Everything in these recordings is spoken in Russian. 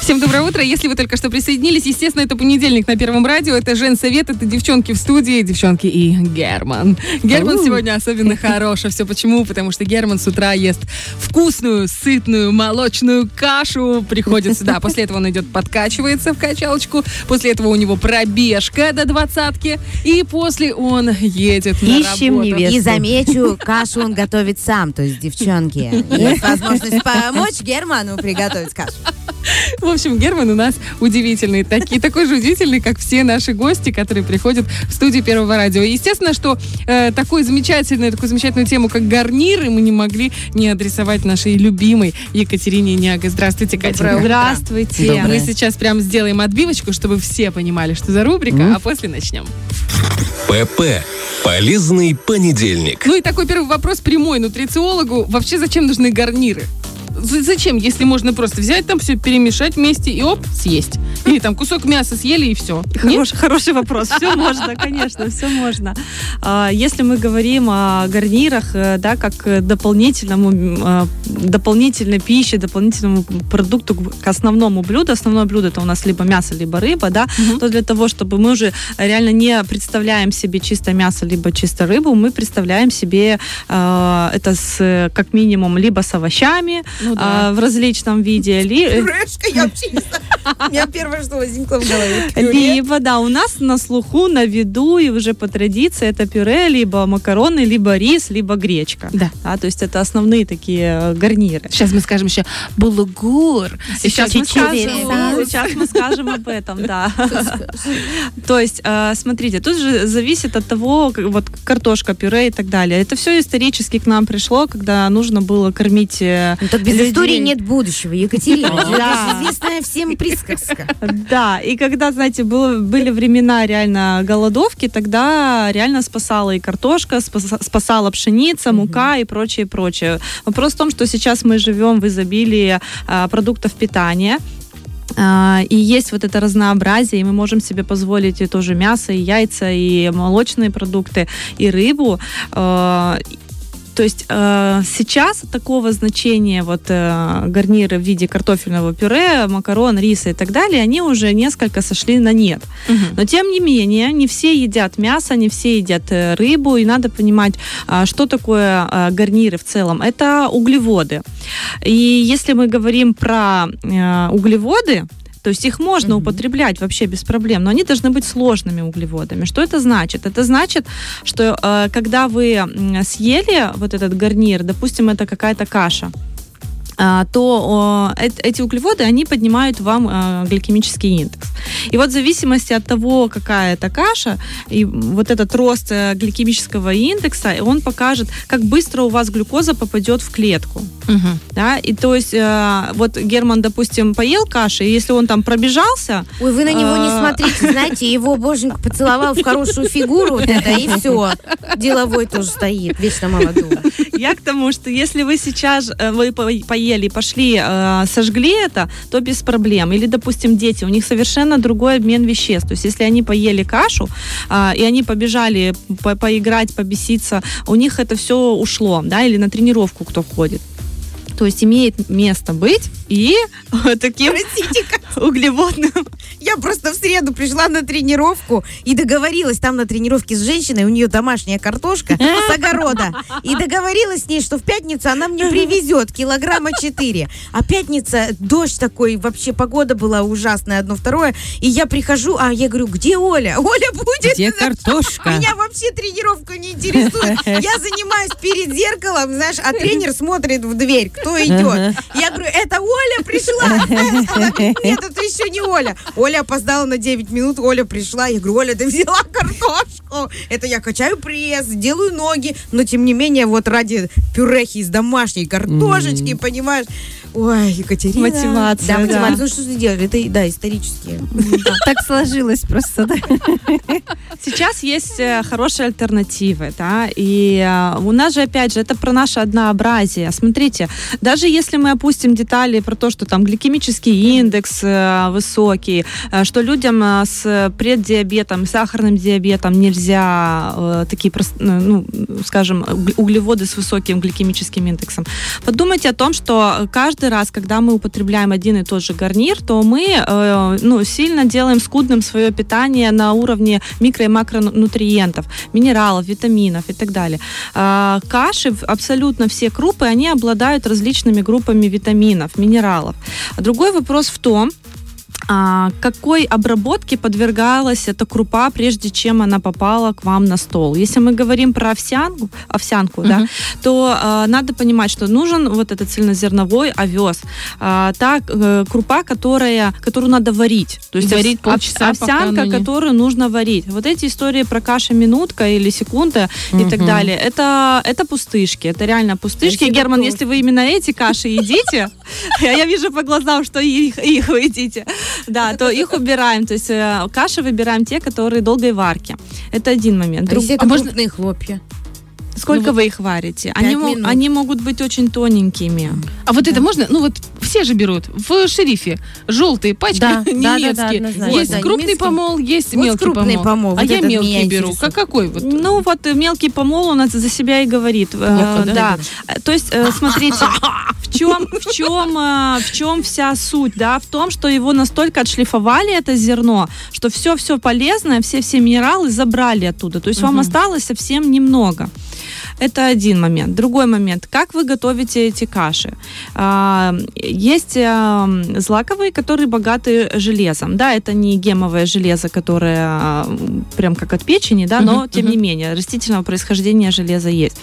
Всем доброе утро. Если вы только что присоединились, естественно, это понедельник на Первом радио. Это Жен Совет, это девчонки в студии, девчонки и Герман. Герман Ау. сегодня особенно хорош. А все почему? Потому что Герман с утра ест вкусную, сытную, молочную кашу. Приходит сюда. После этого он идет, подкачивается в качалочку. После этого у него пробежка до двадцатки. И после он едет на Ищем работу. невесту. И замечу, кашу он готовит сам, то есть девчонки. Есть возможность помочь Герману приготовить кашу. В общем, Герман у нас удивительный. Таки, такой же удивительный, как все наши гости, которые приходят в студию Первого радио. И Естественно, что э, такой замечательную, такую замечательную тему, как гарниры, мы не могли не адресовать нашей любимой Екатерине Няго. Здравствуйте, Катя. Здравствуйте. Доброе. Мы сейчас прям сделаем отбивочку, чтобы все понимали, что за рубрика, а после начнем. ПП. Полезный понедельник. Ну и такой первый вопрос прямой нутрициологу. Вообще зачем нужны гарниры? Зачем, если можно просто взять там все, перемешать вместе и оп, съесть? Или там кусок мяса съели и все. Хорош- хороший вопрос. Все можно, конечно, все можно. А, Если мы говорим о гарнирах, э, да, как дополнительному, э, дополнительной пище, дополнительному продукту к основному блюду, основное блюдо это у нас либо мясо, либо рыба, да, то для того, чтобы мы уже реально не представляем себе чисто мясо, либо чисто рыбу, мы представляем себе э, это с, как минимум либо с овощами Ну да. а, в различном виде, ли, Пюрешка, я вообще не знаю. У меня первое, что возникло в голове. Либо, да, у нас на слуху, на виду и уже по традиции это пюре, либо макароны, либо рис, либо гречка. Да. то есть это основные такие э, гарниры. Сейчас мы скажем еще булгур. Сейчас мы, скажем, сейчас мы скажем об этом, да. То есть, э, смотрите, тут же зависит от того, вот картошка, пюре и так далее. Это все исторически к нам пришло, когда нужно было кормить э, Ну, так без людей. истории нет будущего, Екатерина. Да. известная всем присказка. Да, и когда, знаете, было, были времена реально голодовки, тогда реально спасала и картошка, спаса- спасала пшеница, мука и прочее, прочее. Вопрос в том, что сейчас мы живем в изобилии а, продуктов питания. А, И есть вот это разнообразие, и мы можем себе позволить и тоже мясо, и яйца, и молочные продукты, и рыбу. То есть э, сейчас такого значения вот э, гарниры в виде картофельного пюре, макарон, риса и так далее, они уже несколько сошли на нет. Но тем не менее, не все едят мясо, не все едят э, рыбу, и надо понимать, а, что такое а, гарниры в целом. Это углеводы. И если мы говорим про э, углеводы, то есть их можно употреблять вообще без проблем, но они должны быть сложными углеводами. Что это значит? Это значит, что э, когда вы съели вот этот гарнир, допустим, это какая-то каша, то о, эт- эти углеводы, они поднимают вам э, гликемический индекс. И вот в зависимости от того, какая это каша, и вот этот рост э, гликемического индекса, он покажет, как быстро у вас глюкоза попадет в клетку. Да? И то есть э, вот Герман, допустим, поел каши, и если он там пробежался, Ой, вы на него не А. смотрите, знаете, его боженька поцеловал в хорошую фигуру, вот это, и все. Деловой тоже стоит, вечно молодой. Я к тому, что если вы сейчас э, вы по- поели, пошли, э, сожгли это, то без проблем. Или, допустим, дети, у них совершенно другой обмен веществ. То есть, если они поели кашу, а, и они побежали по- поиграть, побеситься, у них это все ушло, да, или на тренировку кто ходит. То есть имеет место быть и таким углеводным Я просто в среду пришла на тренировку и договорилась там на тренировке с женщиной, у нее домашняя картошка с огорода. И договорилась с ней, что в пятницу она мне привезет килограмма 4. А пятница, дождь такой, вообще погода была ужасная, одно второе. И я прихожу, а я говорю, где Оля? Оля будет? Где картошка? Меня вообще тренировка не интересует. Я занимаюсь перед зеркалом, знаешь, а тренер смотрит в дверь, кто идет. Я говорю, это Оля пришла. Она говорит, Нет, это еще не Оля. Оля опоздала на 9 минут, Оля пришла. Я говорю, Оля, ты взяла картошку. Это я качаю пресс, делаю ноги, но тем не менее, вот ради пюрехи из домашней картошечки, понимаешь? Ой, Екатерина. Мотивация, Да, да. мотивация. Ну что ты делаешь? Это, да, исторические. Так сложилось просто, да. Сейчас есть э, хорошие альтернативы, да, и э, у нас же, опять же, это про наше однообразие. Смотрите, даже если мы опустим детали про то, что там гликемический индекс э, высокий, что людям с преддиабетом, сахарным диабетом нельзя такие, ну, скажем, уг- углеводы с высоким гликемическим индексом. Подумайте о том, что каждый каждый раз, когда мы употребляем один и тот же гарнир, то мы э, ну, сильно делаем скудным свое питание на уровне микро- и макронутриентов, минералов, витаминов и так далее. А, каши, абсолютно все крупы, они обладают различными группами витаминов, минералов. Другой вопрос в том, а, какой обработке подвергалась эта крупа, прежде чем она попала к вам на стол. Если мы говорим про овсянку, овсянку да, Мгм. то а, надо понимать, что нужен вот этот цельнозерновой овес. А, та э, крупа, которая, которую надо варить. То есть Варить ов- полчаса, овсянка, не- которую нужно варить. Вот эти истории про каша минутка или секунда и так далее, это, это пустышки. Это реально пустышки. Спасибо, Герман, если вы именно эти каши едите, я я вижу по глазам, что их, их вы едите, да, то их убираем. То есть э, каши выбираем те, которые долгой варки. Это один момент. А Друг- а можно- крупные хлопья? Сколько вы их варите? Они, минут. они могут быть очень тоненькими. А вот это можно, ну вот все же берут в шерифе желтые пачки Да, да, да, да, немецкие. однозначно. есть Да, крупный немецкий. помол, есть Вот мелкий крупный помол. помол, А вот я мелкий беру. Как какой вот? Ну вот э, мелкий помол у нас за себя и говорит. Э, да? да. Э, То есть, э, смотрите, в чем, в чем, э, в чем вся суть, да, в том, что его настолько отшлифовали это зерно, что все, все полезное, все, все минералы забрали оттуда. То есть вам осталось совсем немного. Это один момент. Другой момент. Как вы готовите эти каши? А, Есть а, злаковые, которые богаты железом. Да, это не гемовое железо, которое а, прям как от печени, да, но тем не менее растительного происхождения железа есть.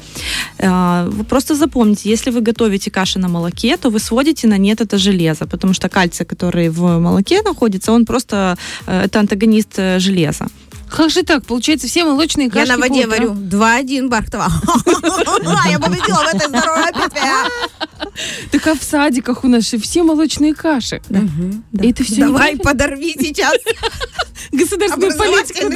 А, Вы просто запомните, если вы готовите каши на молоке, то вы сводите на нет это железо, потому что кальций, который в молоке находится, он просто э, это антагонист э, железа. Как же так? Получается, все молочные Я кашки на воде утрам. варю 2-1 Бахтова. Я победила в этой здоровой битве. Так а в садиках у нас же все молочные каши. И это все Давай подорви сейчас государственную политику.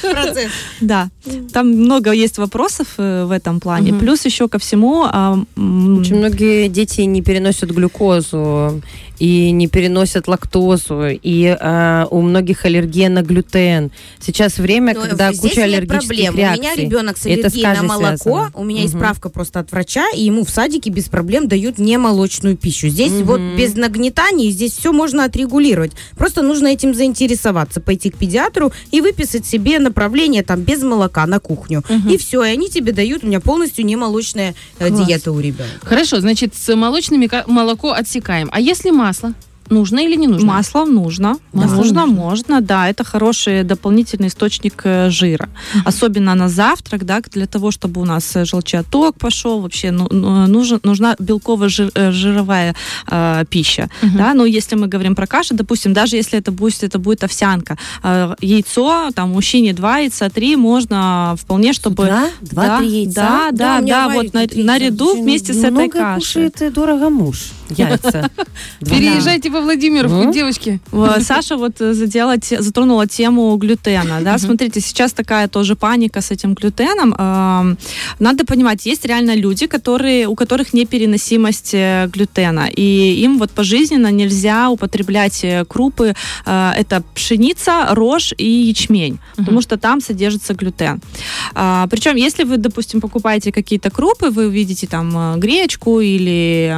процесс. Да, там много есть вопросов э, в этом плане. Плюс еще ко всему... а, м, Очень многие дети не переносят глюкозу и не переносят лактозу, и э, у многих аллергия на глютен. Сейчас время, Но когда здесь куча нет аллергических проблем. реакций. У меня ребенок с аллергией на молоко. связано. У меня есть Мгм. справка просто от врача, и ему в садике без проблем дают немолочную пищу. Здесь Мгм. вот без нагнетаний, здесь все можно отрегулировать. Просто нужно этим заинтересоваться, пойти к педиатру и выписать себе направление там без молока на кухню. И все, и они тебе дают, у меня полностью немолочная э, Класс. диета у ребенка. Хорошо, значит, с молочными молоко отсекаем. А если масло? Нужно или не нужно? Масло нужно. Масло нужно, нужно. можно, да. Это хороший дополнительный источник э, жира. Особенно на завтрак, да, для того, чтобы у нас э, желчеоток пошел. Вообще ну, ну, нужен, нужна белково-жировая э, пища. Мгм. Да? Но если мы говорим про каши, допустим, даже если это будет, это будет овсянка, э, яйцо, там, мужчине два яйца, три, можно вполне, чтобы... Да? Два-три да, яйца? Да, Да, да, да, вот на- наряду вместе с этой много кашей. кушает э, дорого муж яйца. Два. Переезжайте во Владимировку, Ну? девочки. В- Саша вот э, задела, затронула тему глютена. Да? Смотрите, сейчас такая тоже паника с этим глютеном. Надо понимать, есть реально люди, которые, у которых непереносимость э, глютена. И им вот пожизненно нельзя употреблять э, крупы. Э, Это пшеница, рожь и ячмень. Потому что там содержится глютен. А, Причем, если вы, допустим, покупаете какие-то крупы, вы видите там э, гречку или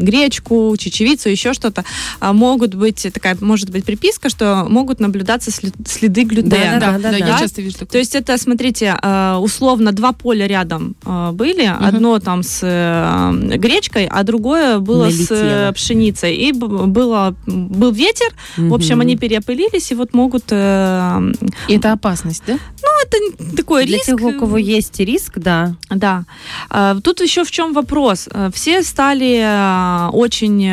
гречку, чечевицу, еще что-то, а, могут быть такая, может быть приписка, что могут наблюдаться следы глютена. Да, да, я да. часто вижу такое. То есть это, смотрите, э, условно два поля рядом э, были, одно там с э, гречкой, а другое было с Налетело. э, пшеницей. И было, был ветер, в общем, они переопылились, и вот могут... э, И это опасность, да? Ну, это такой Для риск. тех, у кого есть риск, да. Да. А, Тут еще в чем вопрос. Э, Все стали очень,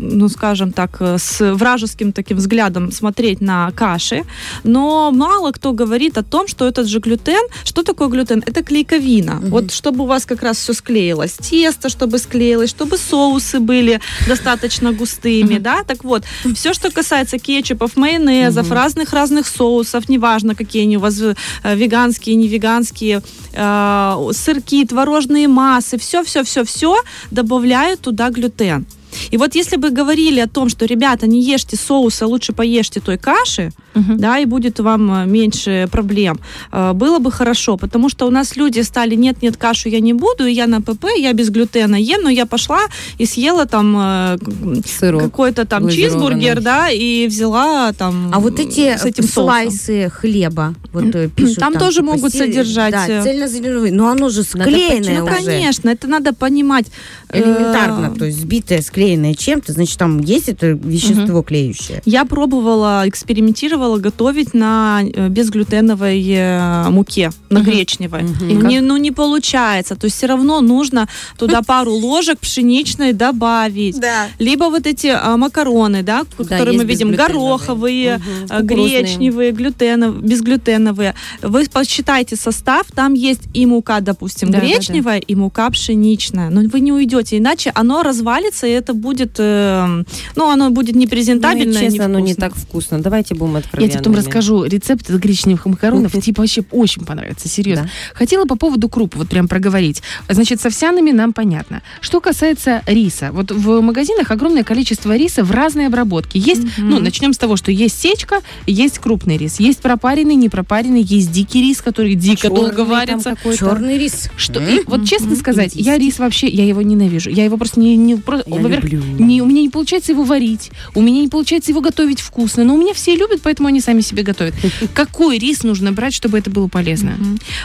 ну, скажем так, э, с вражеским таким взглядом смотреть на каши, но мало кто говорит о том, что этот же глютен, что такое глютен? Это клейковина. Вот чтобы у вас как раз все склеилось, тесто, чтобы склеилось, чтобы соусы были достаточно густыми, да, так вот, все, что касается кетчупов, майонезов, разных-разных соусов, неважно, какие они у вас э, веганские, не веганские, э, сырки, творожные массы, все-все-все-все добавляют туда глютен. И вот если бы говорили о том, что, ребята, не ешьте соуса, лучше поешьте той каши, Мгм. да, и будет вам э, меньше проблем. Э, Было бы хорошо, потому что у нас люди стали, нет-нет, кашу я не буду, я на ПП, я без глютена ем, но я пошла и съела там э, Сырок. какой-то там чизбургер, да, и взяла там А вот эти с этим соусом. слайсы хлеба, вот пишут Там тоже типа, могут содержать, Да, цельнозерновые, но оно же склеенное Ну, уже. конечно, это надо понимать. Элементарно, то есть сбитое, склеенное чем-то, значит, там есть это вещество клеющее. Я пробовала, экспериментировала готовить на э, безглютеновой э, муке, на Мгм. гречневой. Ну, как? не, ну, не получается. То есть все равно нужно туда пару ложек пшеничной добавить. Да. Либо вот эти а, макароны, да, Да, которые мы видим, гороховые, Кукурузные. гречневые, глютенов, безглютеновые. Вы посчитайте состав, там есть и мука, допустим, Да, да, да. гречневая, и мука пшеничная. Но вы не уйдете, иначе оно развалится, и это будет, э, ну, оно будет Ну, и непрезентабельно. и честно, оно не так вкусно. Давайте будем Я тебе потом расскажу рецепт гречневых макаронов. Типа вообще очень понравится, серьезно. Хотела по поводу круп вот прям проговорить. Значит, с овсяными нам понятно. Что касается риса. Вот в магазинах огромное количество риса в разной обработке. Есть, ну, начнем с того, что есть сечка, есть крупный рис. Есть пропаренный, непропаренный, есть дикий рис, который дико Чёрный долго варится. Черный рис. Что, вот честно сказать, я рис вообще, я его ненавижу. Я его просто не, не не, у меня не получается его варить, у меня не получается его готовить вкусно, но у меня все любят, поэтому они сами себе готовят. Какой рис нужно брать, чтобы это было полезно?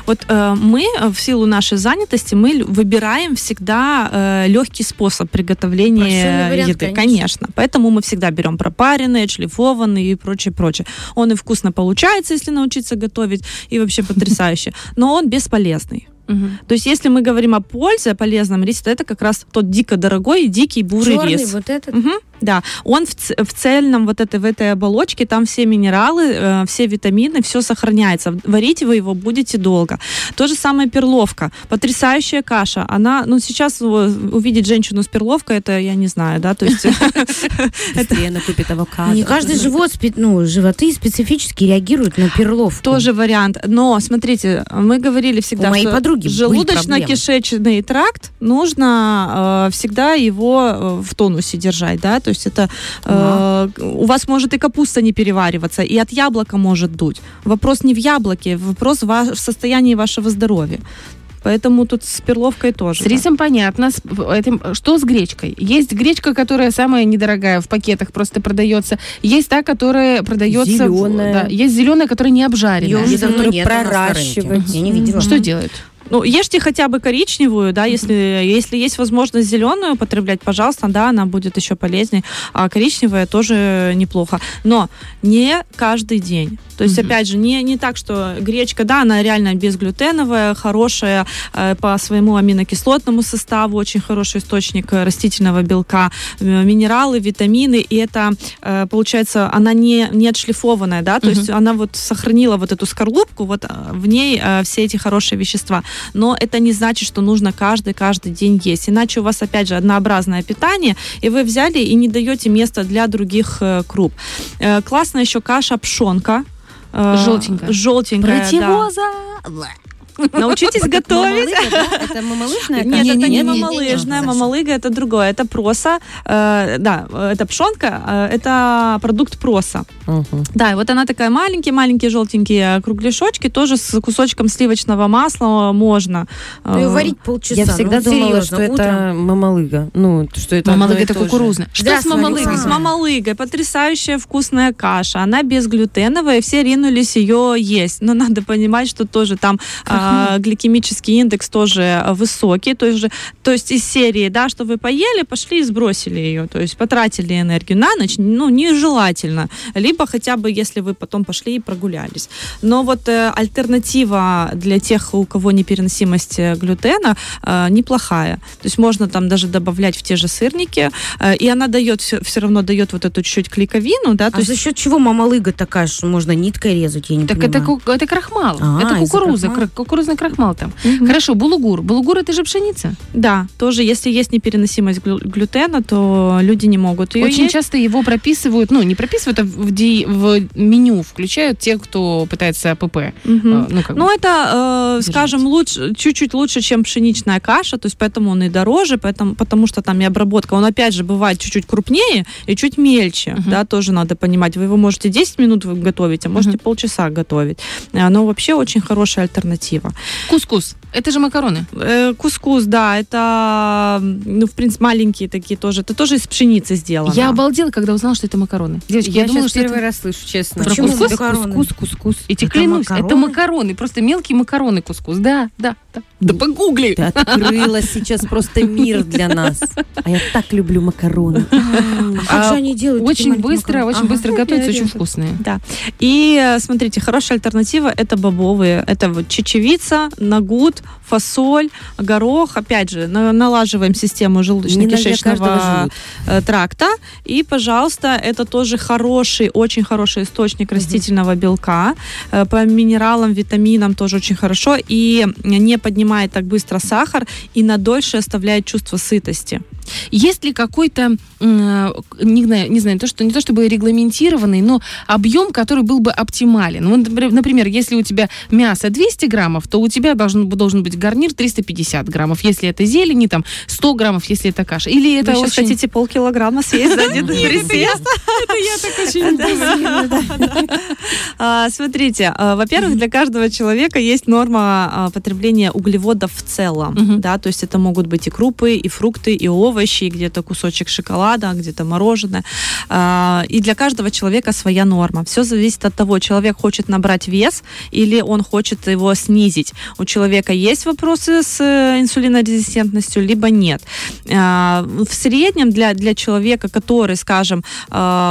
Вот э, мы э, в силу нашей занятости мы выбираем всегда легкий способ приготовления вариант, еды, конечно. конечно. Поэтому мы всегда берем пропаренные, шлифованные и прочее, прочее. Он и вкусно получается, если научиться готовить, и вообще потрясающе. Но он бесполезный. Мгм. То есть, если мы говорим о пользе, о полезном рисе, то это как раз тот дико дорогой и дикий бурый Черный рис. вот этот. Мгм, да, он в, ц- в цельном вот этой, в этой оболочке, там все минералы, э, все витамины, все сохраняется. Варить вы его будете долго. То же самое перловка. Потрясающая каша. Она, ну, сейчас увидеть женщину с перловкой, это я не знаю, да, то есть... Быстрее накупит авокадо. Не каждый живот, ну, животы специфически реагируют на перловку. Тоже вариант. Но, смотрите, мы говорили всегда, У моей подруги были желудочно-кишечный тракт нужно э, всегда его э, в тонусе держать, да, то есть это э, у вас может и капуста не перевариваться, и от яблока может дуть. Вопрос не в яблоке, вопрос в, состоянии вашего здоровья. Поэтому тут с перловкой тоже. С рисом понятно. С этим, что с гречкой? Есть гречка, которая самая недорогая, в пакетах просто продается. Есть та, которая продается... в- Зелёная. да, есть зеленая, которая не обжаренная. Ее уже давно нет проращивать. Я не видела. Что делают? Ну, ешьте хотя бы коричневую, да, если, если есть возможность зеленую употреблять, пожалуйста, да, она будет еще полезнее. А коричневая тоже неплохо. Но не каждый день. То есть, опять же, не, не так, что гречка, да, она реально безглютеновая, хорошая э, по своему аминокислотному составу, очень хороший источник э, растительного белка, э, минералы, витамины, и это, э, получается, она не, не отшлифованная, да, то Мгм. есть она вот сохранила вот эту скорлупку, вот э, в ней э, все эти хорошие вещества. Но это не значит, что нужно каждый-каждый день есть. Иначе у вас, опять же, однообразное питание, и вы взяли и не даете места для других э, круп. Э, классная еще каша пшенка. Э, Желтенькая. Желтенькая, да. Научитесь готовить. Это мамалыжная Нет, это не мамалыжная. Мамалыга это другое. Это проса. э, да, это пшенка. э, это продукт проса. Да, и вот она такая маленькие-маленькие желтенькие кругляшочки, тоже с кусочком сливочного масла можно. Ну, её э, варить полчаса. Я всегда ну, думала, что это мамалыга. Ну, что это Мамалыга и это кукурузная. Что с мамалыгой? С мамалыгой. Потрясающая вкусная каша. Она безглютеновая, все ринулись ее есть. Но надо понимать, что тоже там а, гликемический индекс тоже высокий. То есть, то есть из серии, да, что вы поели, пошли и сбросили ее. То есть потратили энергию на ночь, ну, нежелательно. Либо хотя бы, если вы потом пошли и прогулялись. Но вот э, альтернатива для тех, у кого непереносимость э, глютена, э, неплохая. То есть можно там даже добавлять в те же сырники, э, и она дает, все, равно дает вот эту чуть-чуть клейковину, да, то А есть за счет чего мамалыга такая, что можно ниткой резать, я не Так это, понимаю. ку- это крахмал. А, это кукуруза. Кукуруза кукурузный крахмал там. Мгм. Хорошо, булугур. Булугур это же пшеница. Да, тоже, если есть непереносимость глю- глютена, то люди не могут ее Очень есть. часто его прописывают, ну, не прописывают, а в, ди- в меню включают те, кто пытается АПП. Э, Ну, как бы. Ну, это, э, скажем, лучше, чуть-чуть лучше, чем пшеничная каша, то есть поэтому он и дороже, поэтому, потому что там и обработка, он опять же бывает чуть-чуть крупнее и чуть мельче, Мгм. да, тоже надо понимать. Вы его можете 10 минут готовить, а можете Мгм. полчаса готовить. Э, Но вообще очень хорошая альтернатива. Кускус. Это же макароны. Э, Кускус, да, это, ну, в принципе, маленькие такие тоже, это тоже из пшеницы сделано. Я обалдела, когда узнала, что это макароны. Девочки, я, Я, думала, сейчас что первый это... раз слышу, честно. Про Почему кускус? макароны? Кускус, кускус. Я тебе Это клянусь, это макароны? макароны, просто мелкие макароны кускус. Да, да, да. Да погугли. Ты открыла сейчас просто мир для нас. А я так люблю макароны. А как А, же они делают? Очень быстро, макароны? очень быстро готовятся, очень вкусные. Да. И э, смотрите, хорошая альтернатива это бобовые. Это вот чечевица, нагут, фасоль, горох. Опять же, на- налаживаем систему желудочно-кишечного э, тракта. И, пожалуйста, это тоже хороший, очень хороший источник растительного белка. Э, По минералам, витаминам тоже очень хорошо. И не поднимает так быстро сахар и на дольше оставляет чувство сытости. Есть ли какой-то, э, не знаю, не знаю, то, что, не то чтобы регламентированный, но объем, который был бы оптимален? Вот, например- если у тебя мясо 200 граммов, то у тебя должен, должен быть гарнир 350 граммов. Если это зелени, там 100 граммов, если это каша. Или это Вы очень... хотите полкилограмма съесть за один присест? Это я так очень А, Смотрите, а, во-первых, для каждого человека есть норма а, потребления углеводов в целом, да, то есть это могут быть и крупы, и фрукты, и овощи, где-то кусочек шоколада, где-то мороженое. И для каждого человека своя норма. Все зависит от того, человек хочет набрать вес или он хочет его снизить. У человека есть вопросы с э, инсулинорезистентностью, либо нет. В среднем для, для человека, который, скажем,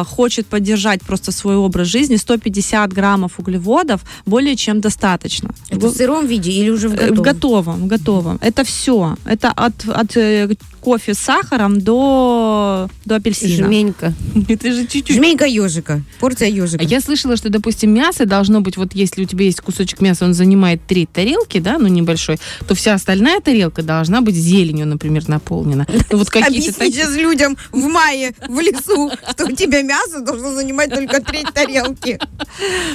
хочет поддержать просто свой образ жизни, 150 граммов углеводов более чем достаточно. Это в сыром виде или уже в Э, В готовом? готовом, в готовом. Это все. Это от, от э, кофе с сахаром до, до апельсина. Жменька. Это же чуть-чуть. Жменька ежика. Порция ежика. А я слышала, что, допустим, мясо должно быть, вот если у тебя есть кусочек мяса, он занимает три тарелки, да, ну небольшой, то вся остальная тарелка должна быть зеленью, например, наполнена. Ну, вот какие-то Объясни сейчас людям в мае в лесу, что у тебя мясо должно занимать только треть тарелки.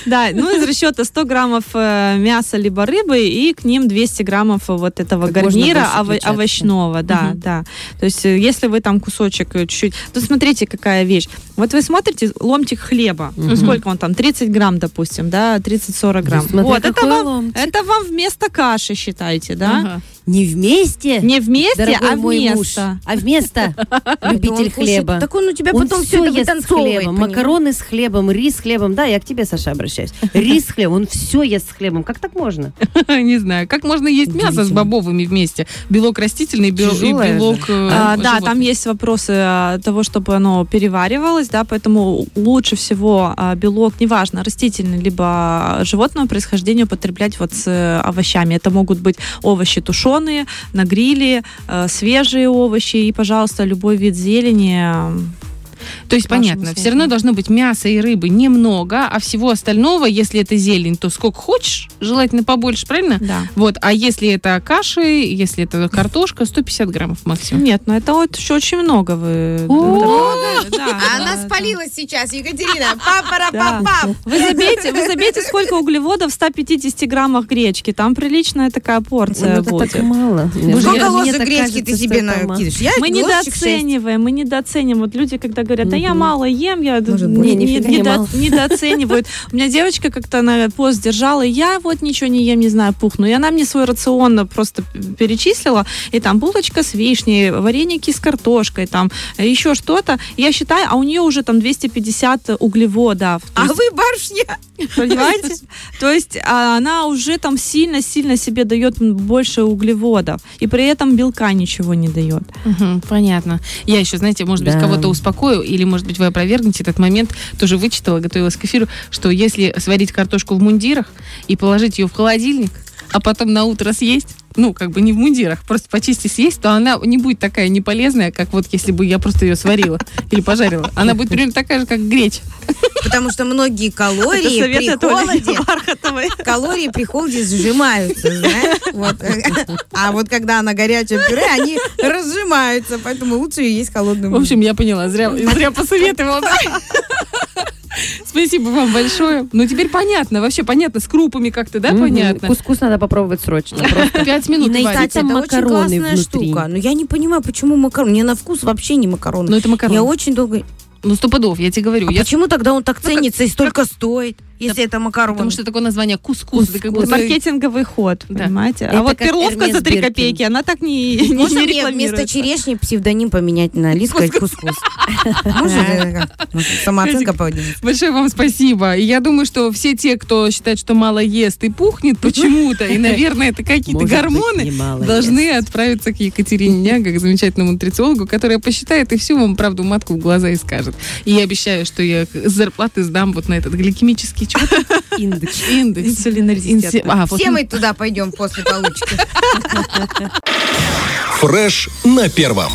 Да, ну из расчета 100 граммов э, мяса либо рыбы и к ним 200 граммов вот этого гарнира ово- овощного, да, да. То есть э, если вы там кусочек э, чуть-чуть, то смотрите какая вещь. Вот вы смотрите ломтик хлеба, ну Мгм. сколько он там, 30 грамм, допустим, да, 30-40 грамм. вот это вам, ломтик. это вам вместо каши считайте, да? Ага. Не вместе, Не вместе, а мой муж, вместо. а вместо любитель хлеба. Так он у тебя потом все ест с хлебом. Макароны с хлебом, рис с хлебом. Да, я к тебе, Саша, обращаюсь. Рис с хлебом. Он все ест с хлебом. Как так можно? Не знаю, как можно есть мясо с бобовыми вместе? Белок растительный белок э, А, да, там есть вопросы а, того, чтобы оно переваривалось, да, поэтому лучше всего а, белок, неважно, растительный либо животного происхождения употреблять вот с э, овощами. Это могут быть овощи тушеные, на гриле, э, свежие овощи и, пожалуйста, любой вид зелени. То есть, понятно, все равно должно быть мяса и рыбы немного, а всего остального, если это зелень, то сколько хочешь, желательно побольше, правильно? Да. Вот, а если это каши, если это картошка, 150 граммов максимум. Нет, ну это вот еще очень много вы. О! Да, А она спалилась сейчас, Екатерина. папара Да. пап Вы забейте, вы забейте, сколько углеводов в 150 граммах гречки. Там приличная такая порция Ну, это будет. так мало. Боже, Сколько так гречки ты себе накидываешь? Мы недооцениваем, мы недооцениваем. Вот люди, когда говорят, да я мало ем, я Может, не- не- Не, недо- недооценивают. У меня девочка как-то на пост держала, я вот ничего не ем, не знаю, пухну. И она мне свой рацион просто перечислила, и там булочка с вишней, вареники с картошкой, там еще что-то. Я считаю, а у нее уже там 250 углеводов. А есть, вы барышня. Понимаете? То есть а, она уже там сильно-сильно себе дает больше углеводов, и при этом белка ничего не дает. Понятно. Я еще, знаете, может быть, Да. кого-то успокою, или, может быть, вы опровергнете этот момент. Тоже вычитала, готовилась к эфиру, что если сварить картошку в мундирах и положить ее в холодильник, а потом на утро съесть, ну, как бы не в мундирах, просто почисти съесть, то она не будет такая неполезная, как вот если бы я просто ее сварила или пожарила. Она будет примерно такая же, как гречь. Потому что многие калории при холоде калории при холоде сжимаются, знаешь? Вот. А вот когда она горячее пюре, они разжимаются, поэтому лучше ее есть холодным. В общем, я поняла, зря, зря посоветовала. Спасибо вам большое. Ну, теперь понятно, вообще понятно, с крупами как-то, да, понятно? Кускус надо попробовать срочно. Просто. Пять минут. Кстати, это очень макароны классная внутри. штука. Но я не понимаю, почему макароны. Мне на вкус вообще не макароны. Ну, это макароны. Я очень долго... Ну, стопудов, я тебе говорю. А Я... почему тогда он так ценится и столько стоит, если это макароны? Потому что такое название кускус. Это как будто- Маркетинговый ход, Да. понимаете? Это А вот перловка за 3 Биркин. копейки, она так не, не, Можно не мне рекламируется. вместо черешни псевдоним поменять на Ли, сказать кускус? Можно? Самооценка поднимется. Большое вам спасибо. И я думаю, что все те, кто считает, что мало ест и пухнет почему-то, и, наверное, это какие-то гормоны, должны отправиться к Екатерине Няга, к замечательному нутрициологу, которая посчитает и всю вам правду матку в глаза и скажет. И я обещаю, что я зарплаты сдам вот на этот гликемический чё там? Индекс. индекс. А, Все мы туда пойдем после получки. Фреш на первом.